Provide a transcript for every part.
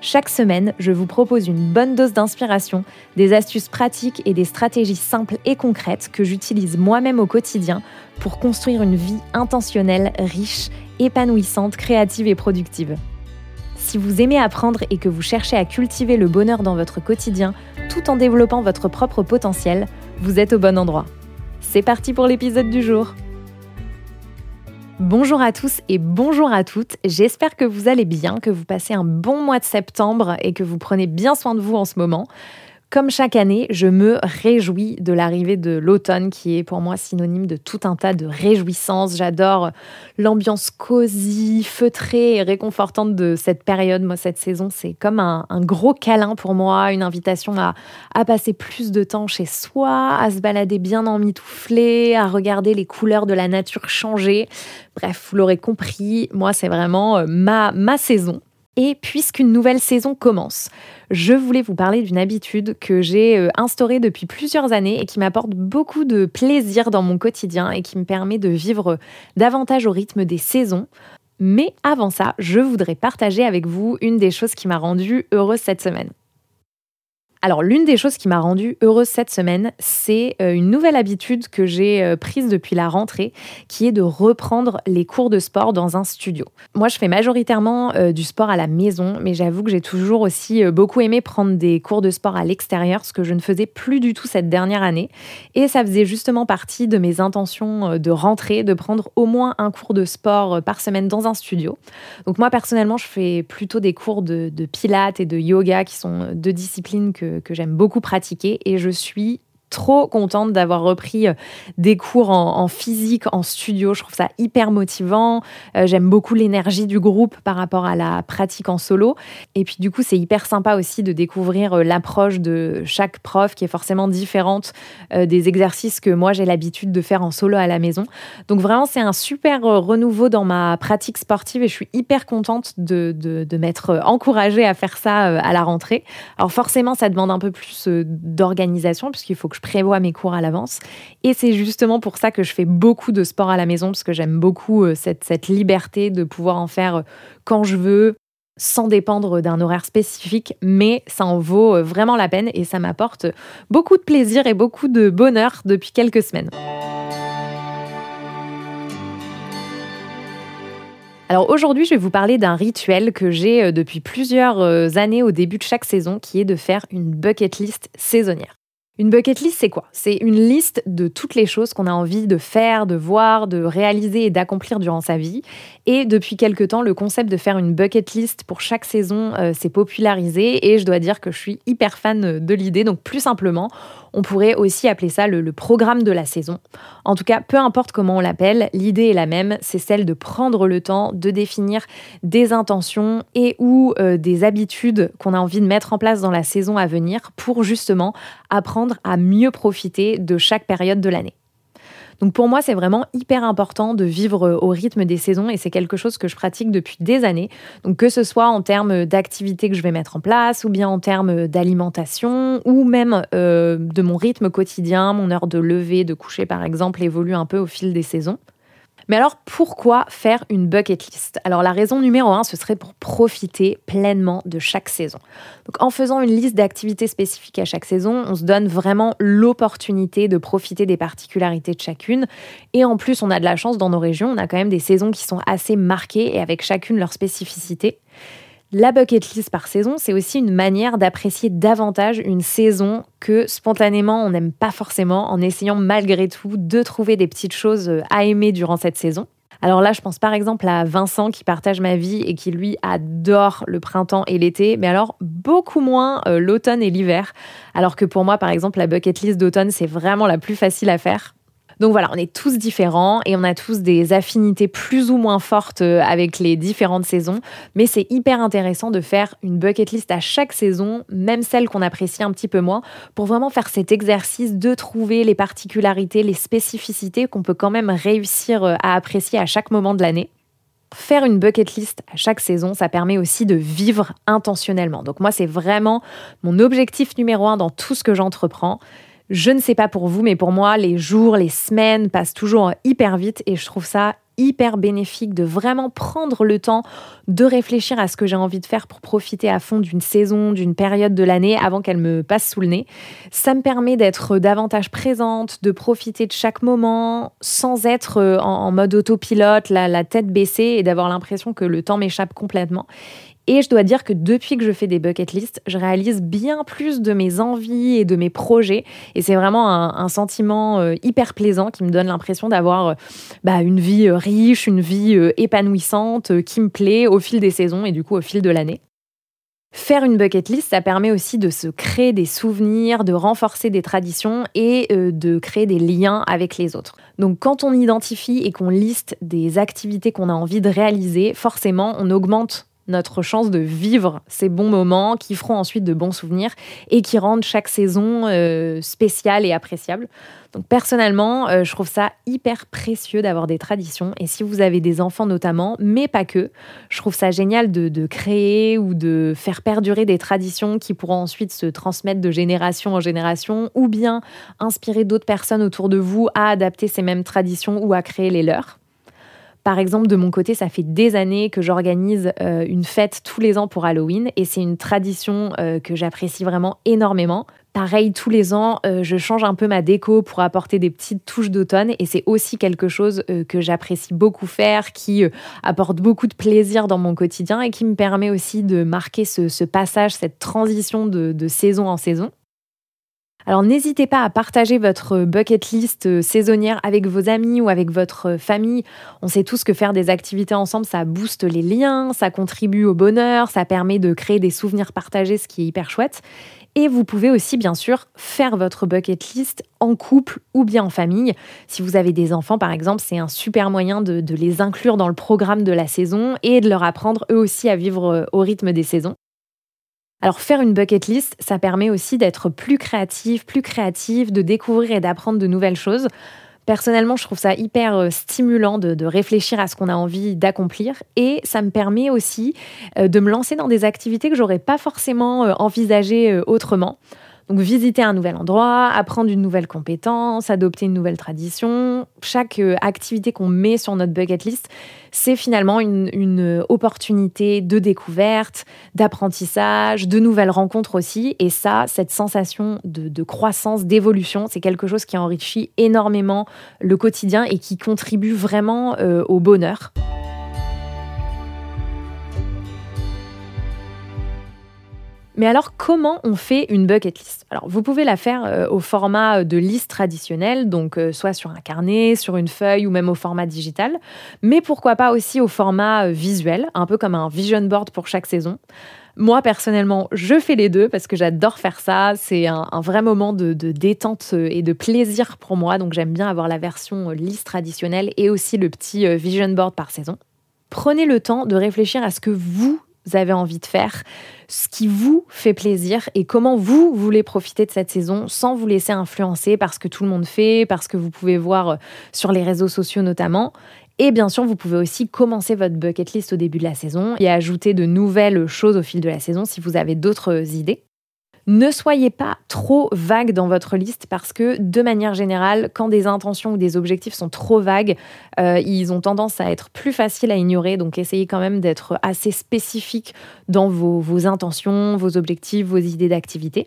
Chaque semaine, je vous propose une bonne dose d'inspiration, des astuces pratiques et des stratégies simples et concrètes que j'utilise moi-même au quotidien pour construire une vie intentionnelle, riche, épanouissante, créative et productive. Si vous aimez apprendre et que vous cherchez à cultiver le bonheur dans votre quotidien tout en développant votre propre potentiel, vous êtes au bon endroit. C'est parti pour l'épisode du jour. Bonjour à tous et bonjour à toutes. J'espère que vous allez bien, que vous passez un bon mois de septembre et que vous prenez bien soin de vous en ce moment. Comme chaque année, je me réjouis de l'arrivée de l'automne qui est pour moi synonyme de tout un tas de réjouissances. J'adore l'ambiance cosy, feutrée et réconfortante de cette période. Moi, cette saison, c'est comme un, gros câlin pour moi, une invitation à, passer plus de temps chez soi, à se balader bien emmitouflé, à regarder les couleurs de la nature changer. Bref, vous l'aurez compris, moi, c'est vraiment euh, ma saison. Et puisqu'une nouvelle saison commence, je voulais vous parler d'une habitude que j'ai euh, instaurée depuis plusieurs années et qui m'apporte beaucoup de plaisir dans mon quotidien et qui me permet de vivre davantage au rythme des saisons. Mais avant ça, je voudrais partager avec vous une des choses qui m'a rendue heureuse cette semaine. Alors l'une des choses qui m'a rendue heureuse cette semaine, c'est euh, une nouvelle habitude que j'ai euh, prise depuis la rentrée, qui est de reprendre les cours de sport dans un studio. Moi, je fais majoritairement euh, du sport à la maison, mais j'avoue que j'ai toujours aussi beaucoup aimé prendre des cours de sport à l'extérieur, ce que je ne faisais plus du tout cette dernière année. Et ça faisait justement partie de mes intentions de rentrée, de prendre au moins un cours de sport par semaine dans un studio. Donc moi, personnellement, je fais plutôt des cours de, de pilates et de yoga, qui sont deux disciplines que que, j'aime beaucoup pratiquer et je suis trop contente d'avoir repris euh, des cours en, physique, en studio. Je trouve ça hyper motivant. Euh, j'aime beaucoup l'énergie du groupe par rapport à la pratique en solo. Et puis du coup, c'est hyper sympa aussi de découvrir euh, l'approche de chaque prof qui est forcément différente des exercices que moi j'ai l'habitude de faire en solo à la maison. Donc vraiment, c'est un super renouveau dans ma pratique sportive et je suis hyper contente de, de, de m'être encouragée à faire ça à la rentrée. Alors forcément, ça demande un peu plus d'organisation puisqu'il faut que je prévois mes cours à l'avance. Et c'est justement pour ça que je fais beaucoup de sport à la maison, parce que j'aime beaucoup euh, cette, liberté de pouvoir en faire euh, quand je veux, sans dépendre d'un horaire spécifique, mais ça en vaut euh, vraiment la peine et ça m'apporte beaucoup de plaisir et beaucoup de bonheur depuis quelques semaines. Alors aujourd'hui, je vais vous parler d'un rituel que j'ai depuis plusieurs années au début de chaque saison, qui est de faire une bucket list saisonnière. Une bucket list, c'est quoi? C'est une liste de toutes les choses qu'on a envie de faire, de voir, de réaliser et d'accomplir durant sa vie. Et depuis quelque temps, le concept de faire une bucket list pour chaque saison euh, s'est popularisé et je dois dire que je suis hyper fan de l'idée. Donc plus simplement, on pourrait aussi appeler ça le, programme de la saison. En tout cas, peu importe comment on l'appelle, l'idée est la même, c'est celle de prendre le temps de définir des intentions et ou euh, des habitudes qu'on a envie de mettre en place dans la saison à venir pour justement apprendre à mieux profiter de chaque période de l'année. Donc pour moi, c'est vraiment hyper important de vivre euh, au rythme des saisons et c'est quelque chose que je pratique depuis des années. Donc que ce soit en termes d'activités que je vais mettre en place ou bien en termes d'alimentation ou même euh, de mon rythme quotidien, mon heure de lever, de coucher par exemple évolue un peu au fil des saisons. Mais alors, pourquoi faire une bucket list? Alors, la raison numéro un, ce serait pour profiter pleinement de chaque saison. Donc, en faisant une liste d'activités spécifiques à chaque saison, on se donne vraiment l'opportunité de profiter des particularités de chacune. Et en plus, on a de la chance dans nos régions, on a quand même des saisons qui sont assez marquées et avec chacune leur spécificité. La bucket list par saison, c'est aussi une manière d'apprécier davantage une saison que spontanément on n'aime pas forcément en essayant malgré tout de trouver des petites choses à aimer durant cette saison. Alors là, je pense par exemple à Vincent qui partage ma vie et qui lui adore le printemps et l'été, mais alors beaucoup moins euh, l'automne et l'hiver. Alors que pour moi, par exemple, la bucket list d'automne, c'est vraiment la plus facile à faire. Donc voilà, on est tous différents et on a tous des affinités plus ou moins fortes euh, avec les différentes saisons, mais c'est hyper intéressant de faire une bucket list à chaque saison, même celle qu'on apprécie un petit peu moins, pour vraiment faire cet exercice de trouver les particularités, les spécificités qu'on peut quand même réussir euh, à apprécier à chaque moment de l'année. Faire une bucket list à chaque saison, ça permet aussi de vivre intentionnellement. Donc moi, c'est vraiment mon objectif numéro un dans tout ce que j'entreprends. Je ne sais pas pour vous, mais pour moi, les jours, les semaines passent toujours hyper vite et je trouve ça hyper bénéfique de vraiment prendre le temps de réfléchir à ce que j'ai envie de faire pour profiter à fond d'une saison, d'une période de l'année avant qu'elle me passe sous le nez. Ça me permet d'être davantage présente, de profiter de chaque moment sans être euh, en, mode autopilote, la tête baissée et d'avoir l'impression que le temps m'échappe complètement. Et je dois dire que depuis que je fais des bucket lists, je réalise bien plus de mes envies et de mes projets. Et c'est vraiment un, sentiment euh, hyper plaisant qui me donne l'impression d'avoir euh, bah, une vie euh, riche, une vie épanouissante, qui me plaît au fil des saisons et du coup au fil de l'année. Faire une bucket list, ça permet aussi de se créer des souvenirs, de renforcer des traditions et de créer des liens avec les autres. Donc quand on identifie et qu'on liste des activités qu'on a envie de réaliser, forcément on augmente notre chance de vivre ces bons moments qui feront ensuite de bons souvenirs et qui rendent chaque saison euh, spéciale et appréciable. Donc personnellement, euh, je trouve ça hyper précieux d'avoir des traditions et si vous avez des enfants notamment, mais pas que, je trouve ça génial de, de créer ou de faire perdurer des traditions qui pourront ensuite se transmettre de génération en génération ou bien inspirer d'autres personnes autour de vous à adapter ces mêmes traditions ou à créer les leurs. Par exemple, de mon côté, ça fait des années que j'organise euh, une fête tous les ans pour Halloween et c'est une tradition euh, que j'apprécie vraiment énormément. Pareil, tous les ans, euh, je change un peu ma déco pour apporter des petites touches d'automne et c'est aussi quelque chose que j'apprécie beaucoup faire, qui apporte beaucoup de plaisir dans mon quotidien et qui me permet aussi de marquer ce, passage, cette transition de saison en saison. Alors n'hésitez pas à partager votre bucket list euh, saisonnière avec vos amis ou avec votre famille. On sait tous que faire des activités ensemble, ça booste les liens, ça contribue au bonheur, ça permet de créer des souvenirs partagés, ce qui est hyper chouette. Et vous pouvez aussi, bien sûr, faire votre bucket list en couple ou bien en famille. Si vous avez des enfants, par exemple, c'est un super moyen de, de, les inclure dans le programme de la saison et de leur apprendre eux aussi à vivre euh, au rythme des saisons. Alors faire une bucket list, ça permet aussi d'être plus créatif, plus créative, de découvrir et d'apprendre de nouvelles choses. Personnellement, je trouve ça hyper euh, stimulant de, réfléchir à ce qu'on a envie d'accomplir et ça me permet aussi euh, de me lancer dans des activités que j'aurais pas forcément euh, envisagées autrement. Donc visiter un nouvel endroit, apprendre une nouvelle compétence, adopter une nouvelle tradition. Chaque euh, activité qu'on met sur notre bucket list, c'est finalement une, opportunité de découverte, d'apprentissage, de nouvelles rencontres aussi. Et ça, cette sensation de, croissance, d'évolution, c'est quelque chose qui enrichit énormément le quotidien et qui contribue vraiment euh, au bonheur. Mais alors, comment on fait une bucket list? Alors, vous pouvez la faire euh, au format de liste traditionnelle, donc euh, soit sur un carnet, sur une feuille ou même au format digital, mais pourquoi pas aussi au format euh, visuel, un peu comme un vision board pour chaque saison. Moi, personnellement, je fais les deux parce que j'adore faire ça. C'est un, vrai moment de, détente et de plaisir pour moi. Donc, j'aime bien avoir la version liste traditionnelle et aussi le petit vision board par saison. Prenez le temps de réfléchir à ce que vous avez envie de faire, ce qui vous fait plaisir et comment vous voulez profiter de cette saison sans vous laisser influencer par ce que tout le monde fait, parce que vous pouvez voir euh, sur les réseaux sociaux notamment. Et bien sûr, vous pouvez aussi commencer votre bucket list au début de la saison et ajouter de nouvelles choses au fil de la saison si vous avez d'autres idées. Ne soyez pas trop vague dans votre liste parce que de manière générale, quand des intentions ou des objectifs sont trop vagues, euh, ils ont tendance à être plus faciles à ignorer. Donc essayez quand même d'être assez spécifique dans vos intentions, vos objectifs, vos idées d'activité.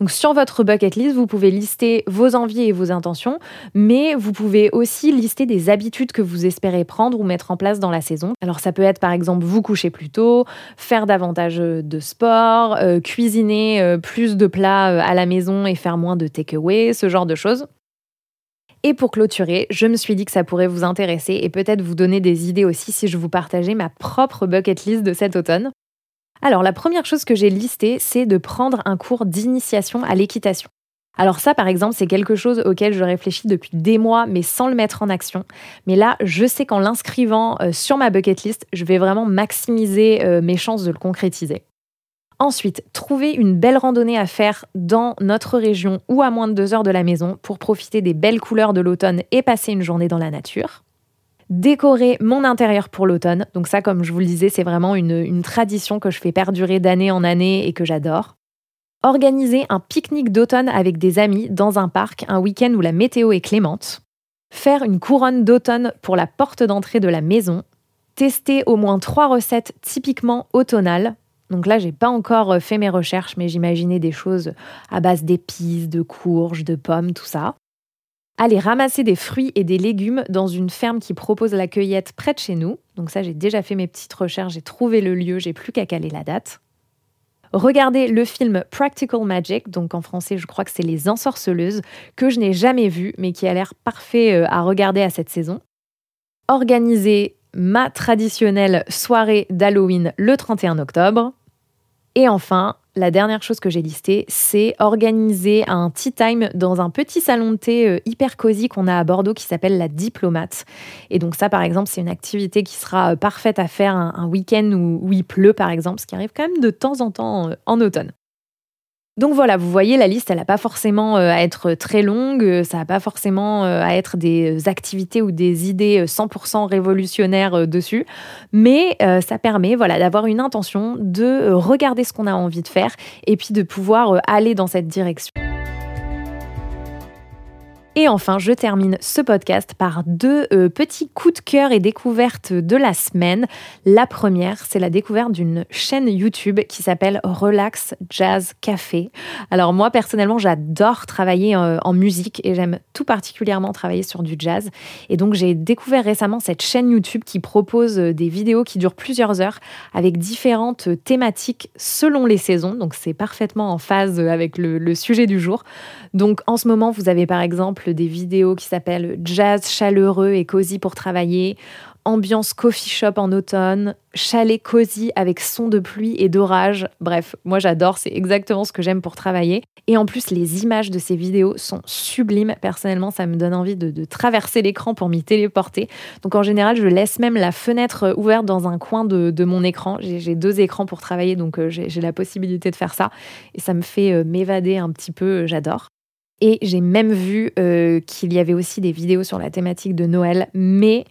Donc sur votre bucket list, vous pouvez lister vos envies et vos intentions, mais vous pouvez aussi lister des habitudes que vous espérez prendre ou mettre en place dans la saison. Alors ça peut être par exemple vous coucher plus tôt, faire davantage de sport, euh, cuisiner euh, plus de plats euh, à la maison et faire moins de takeaway, ce genre de choses. Et pour clôturer, je me suis dit que ça pourrait vous intéresser et peut-être vous donner des idées aussi si je vous partageais ma propre bucket list de cet automne. Alors, la première chose que j'ai listée, c'est de prendre un cours d'initiation à l'équitation. Alors ça, par exemple, c'est quelque chose auquel je réfléchis depuis des mois, mais sans le mettre en action. Mais là, je sais qu'en l'inscrivant euh, sur ma bucket list, je vais vraiment maximiser euh, mes chances de le concrétiser. Ensuite, trouver une belle randonnée à faire dans notre région ou à moins de deux heures de la maison pour profiter des belles couleurs de l'automne et passer une journée dans la nature. Décorer mon intérieur pour l'automne. Donc ça, comme je vous le disais, c'est vraiment une, tradition que je fais perdurer d'année en année et que j'adore. Organiser un pique-nique d'automne avec des amis dans un parc un week-end où la météo est clémente. Faire une couronne d'automne pour la porte d'entrée de la maison. Tester au moins trois recettes typiquement automnales. Donc là, j'ai pas encore fait mes recherches, mais j'imaginais des choses à base d'épices, de courges, de pommes, tout ça. Aller ramasser des fruits et des légumes dans une ferme qui propose la cueillette près de chez nous. Donc ça, j'ai déjà fait mes petites recherches, j'ai trouvé le lieu, j'ai plus qu'à caler la date. Regardez le film Practical Magic, donc en français je crois que c'est Les Ensorceleuses, que je n'ai jamais vu mais qui a l'air parfait euh, à regarder à cette saison. Organiser ma traditionnelle soirée d'Halloween le 31 octobre. Et enfin, la dernière chose que j'ai listée, c'est organiser un tea time dans un petit salon de thé euh, hyper cosy qu'on a à Bordeaux qui s'appelle la Diplomate. Et donc ça, par exemple, c'est une activité qui sera euh, parfaite à faire un, week-end où, il pleut, par exemple, ce qui arrive quand même de temps en temps euh, en automne. Donc voilà, vous voyez, la liste, elle n'a pas forcément euh, à être très longue, euh, ça n'a pas forcément euh, à être des activités ou des idées 100% révolutionnaires dessus, mais ça permet voilà, d'avoir une intention, de regarder ce qu'on a envie de faire et puis de pouvoir aller dans cette direction. Et enfin, je termine ce podcast par deux euh, petits coups de cœur et découvertes de la semaine. La première, c'est la découverte d'une chaîne YouTube qui s'appelle Relax Jazz Café. Alors moi, personnellement, j'adore travailler euh, en musique et j'aime tout particulièrement travailler sur du jazz. Et donc, j'ai découvert récemment cette chaîne YouTube qui propose euh, des vidéos qui durent plusieurs heures avec différentes thématiques selon les saisons. Donc, c'est parfaitement en phase avec le, le sujet du jour. Donc, en ce moment, vous avez par exemple des vidéos qui s'appellent Jazz chaleureux et cosy pour travailler, ambiance coffee shop en automne, chalet cosy avec son de pluie et d'orage. Bref, moi j'adore, c'est exactement ce que j'aime pour travailler. Et en plus, les images de ces vidéos sont sublimes. Personnellement, ça me donne envie de, traverser l'écran pour m'y téléporter. Donc en général, je laisse même la fenêtre ouverte dans un coin de, mon écran. J'ai deux écrans pour travailler, donc euh, j'ai la possibilité de faire ça. Et ça me fait euh, m'évader un petit peu, j'adore. Et j'ai même vu euh, qu'il y avait aussi des vidéos sur la thématique de Noël, mais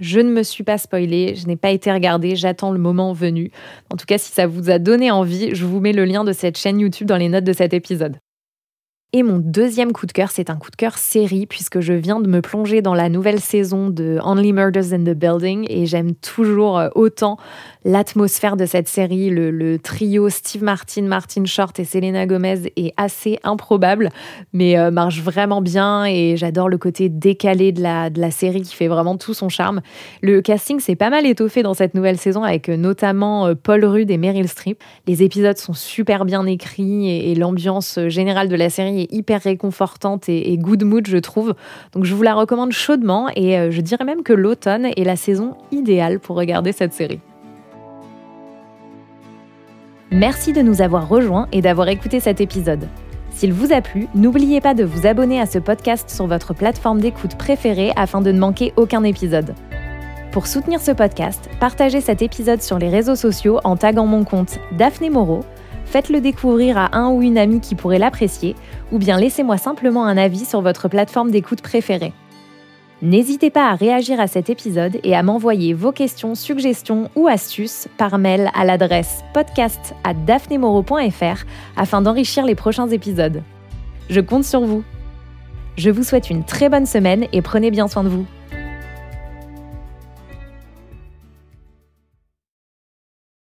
je ne me suis pas spoilée, je n'ai pas été regardée, j'attends le moment venu. En tout cas, si ça vous a donné envie, je vous mets le lien de cette chaîne YouTube dans les notes de cet épisode. Et mon deuxième coup de cœur, c'est un coup de cœur série, puisque je viens de me plonger dans la nouvelle saison de Only Murders in the Building, et j'aime toujours euh, autant l'atmosphère de cette série. Le, trio Steve Martin, Martin Short et Selena Gomez est assez improbable, mais euh, marche vraiment bien, et j'adore le côté décalé de la, de la série qui fait vraiment tout son charme. Le casting s'est pas mal étoffé dans cette nouvelle saison, avec euh, notamment Paul Rudd et Meryl Streep. Les épisodes sont super bien écrits, et l'ambiance générale de la série hyper réconfortante et, good mood, je trouve. Donc je vous la recommande chaudement et euh, je dirais même que l'automne est la saison idéale pour regarder cette série. Merci de nous avoir rejoints et d'avoir écouté cet épisode. S'il vous a plu, n'oubliez pas de vous abonner à ce podcast sur votre plateforme d'écoute préférée afin de ne manquer aucun épisode. Pour soutenir ce podcast, partagez cet épisode sur les réseaux sociaux en taguant mon compte Daphné Moreau faites-le découvrir à un ou une amie qui pourrait l'apprécier, ou bien laissez-moi simplement un avis sur votre plateforme d'écoute préférée. N'hésitez pas à réagir à cet épisode et à m'envoyer vos questions, suggestions ou astuces par mail à l'adresse podcast à afin d'enrichir les prochains épisodes. Je compte sur vous. Je vous souhaite une très bonne semaine et prenez bien soin de vous.